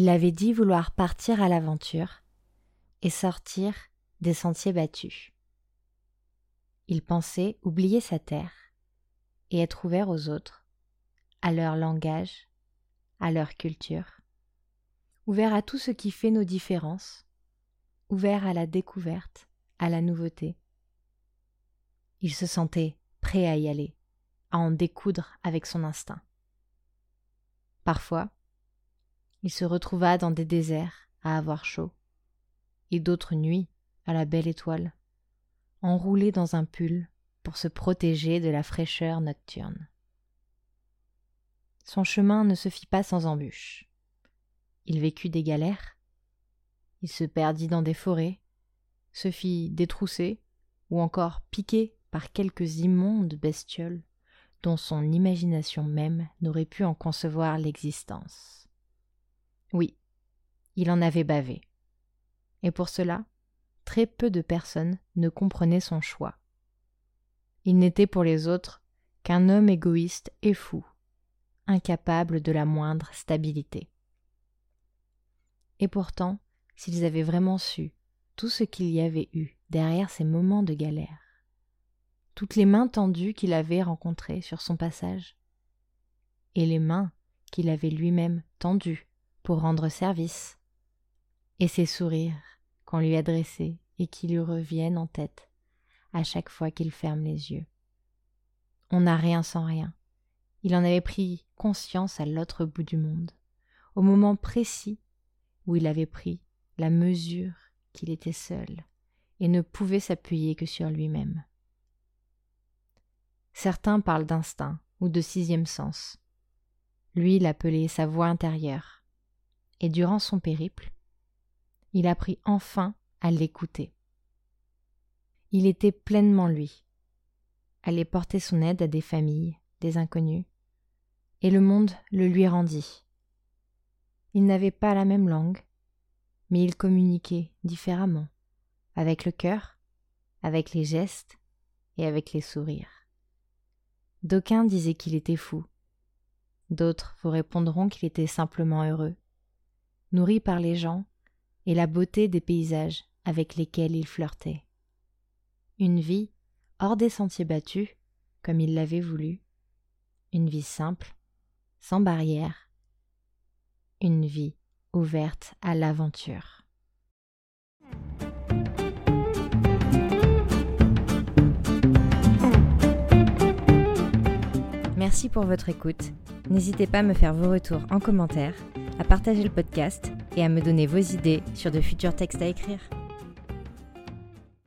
Il avait dit vouloir partir à l'aventure et sortir des sentiers battus. Il pensait oublier sa terre et être ouvert aux autres, à leur langage, à leur culture, ouvert à tout ce qui fait nos différences, ouvert à la découverte, à la nouveauté. Il se sentait prêt à y aller, à en découdre avec son instinct. Parfois, il se retrouva dans des déserts à avoir chaud, et d'autres nuits à la belle étoile, enroulé dans un pull pour se protéger de la fraîcheur nocturne. Son chemin ne se fit pas sans embûches. Il vécut des galères, il se perdit dans des forêts, se fit détrousser ou encore piquer par quelques immondes bestioles dont son imagination même n'aurait pu en concevoir l'existence. Oui, il en avait bavé. Et pour cela, très peu de personnes ne comprenaient son choix. Il n'était pour les autres qu'un homme égoïste et fou, incapable de la moindre stabilité. Et pourtant, s'ils avaient vraiment su tout ce qu'il y avait eu derrière ces moments de galère, toutes les mains tendues qu'il avait rencontrées sur son passage, et les mains qu'il avait lui-même tendues rendre service, et ses sourires qu'on lui adressait et qui lui reviennent en tête à chaque fois qu'il ferme les yeux. On n'a rien sans rien. Il en avait pris conscience à l'autre bout du monde, au moment précis où il avait pris la mesure qu'il était seul et ne pouvait s'appuyer que sur lui-même. Certains parlent d'instinct ou de sixième sens. Lui l'appelait sa voix intérieure, et durant son périple, il apprit enfin à l'écouter. Il était pleinement lui, allait porter son aide à des familles, des inconnus, et le monde le lui rendit. Il n'avait pas la même langue, mais il communiquait différemment, avec le cœur, avec les gestes et avec les sourires. D'aucuns disaient qu'il était fou, d'autres vous répondront qu'il était simplement heureux nourri par les gens et la beauté des paysages avec lesquels il flirtait. Une vie hors des sentiers battus, comme il l'avait voulu, une vie simple, sans barrière, une vie ouverte à l'aventure. Merci pour votre écoute. N'hésitez pas à me faire vos retours en commentaire à partager le podcast et à me donner vos idées sur de futurs textes à écrire.